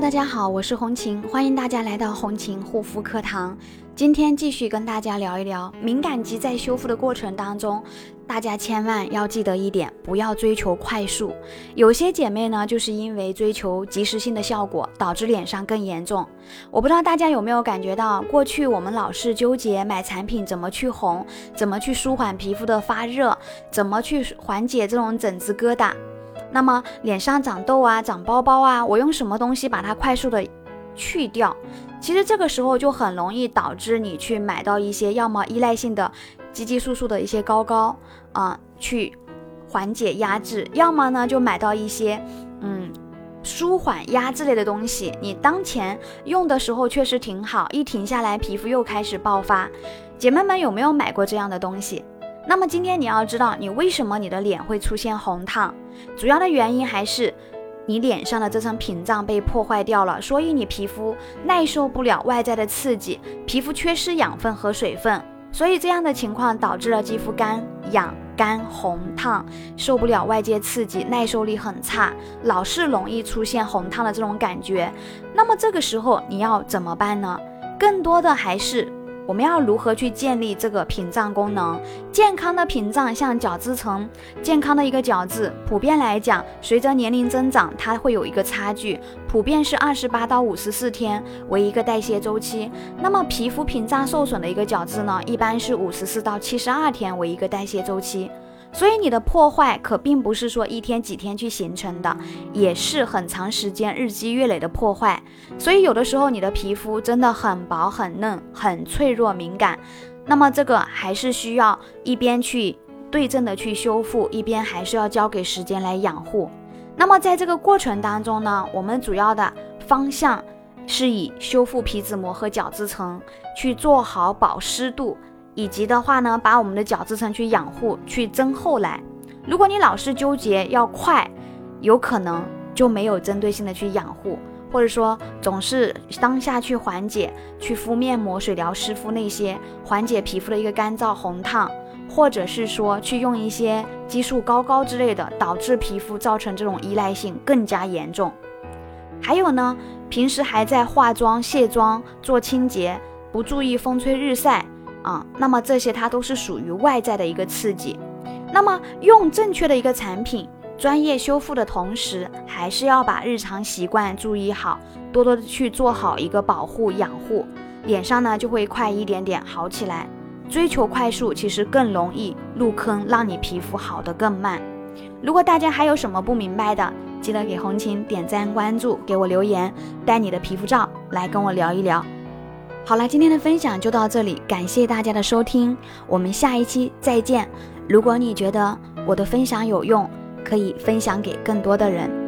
大家好，我是红琴，欢迎大家来到红琴护肤课堂。今天继续跟大家聊一聊敏感肌在修复的过程当中，大家千万要记得一点，不要追求快速。有些姐妹呢，就是因为追求及时性的效果，导致脸上更严重。我不知道大家有没有感觉到，过去我们老是纠结买产品怎么去红，怎么去舒缓皮肤的发热，怎么去缓解这种疹子疙瘩。那么脸上长痘啊、长包包啊，我用什么东西把它快速的去掉？其实这个时候就很容易导致你去买到一些要么依赖性的激激素素的一些膏膏啊，去缓解压制；要么呢就买到一些嗯舒缓压制类的东西。你当前用的时候确实挺好，一停下来皮肤又开始爆发。姐妹们有没有买过这样的东西？那么今天你要知道，你为什么你的脸会出现红烫？主要的原因还是你脸上的这层屏障被破坏掉了，所以你皮肤耐受不了外在的刺激，皮肤缺失养分和水分，所以这样的情况导致了肌肤干痒、干红烫，受不了外界刺激，耐受力很差，老是容易出现红烫的这种感觉。那么这个时候你要怎么办呢？更多的还是。我们要如何去建立这个屏障功能？健康的屏障像角质层，健康的一个角质，普遍来讲，随着年龄增长，它会有一个差距，普遍是二十八到五十四天为一个代谢周期。那么皮肤屏障受损的一个角质呢，一般是五十四到七十二天为一个代谢周期。所以你的破坏可并不是说一天几天去形成的，也是很长时间日积月累的破坏。所以有的时候你的皮肤真的很薄很嫩，很脆弱敏感，那么这个还是需要一边去对症的去修复，一边还是要交给时间来养护。那么在这个过程当中呢，我们主要的方向是以修复皮脂膜和角质层，去做好保湿度。以及的话呢，把我们的角质层去养护、去增厚来。如果你老是纠结要快，有可能就没有针对性的去养护，或者说总是当下去缓解、去敷面膜、水疗湿敷那些缓解皮肤的一个干燥红烫，或者是说去用一些激素膏膏之类的，导致皮肤造成这种依赖性更加严重。还有呢，平时还在化妆、卸妆、做清洁，不注意风吹日晒。啊，那么这些它都是属于外在的一个刺激。那么用正确的一个产品，专业修复的同时，还是要把日常习惯注意好，多多的去做好一个保护养护，脸上呢就会快一点点好起来。追求快速其实更容易入坑，让你皮肤好的更慢。如果大家还有什么不明白的，记得给红琴点赞关注，给我留言，带你的皮肤照来跟我聊一聊。好了，今天的分享就到这里，感谢大家的收听，我们下一期再见。如果你觉得我的分享有用，可以分享给更多的人。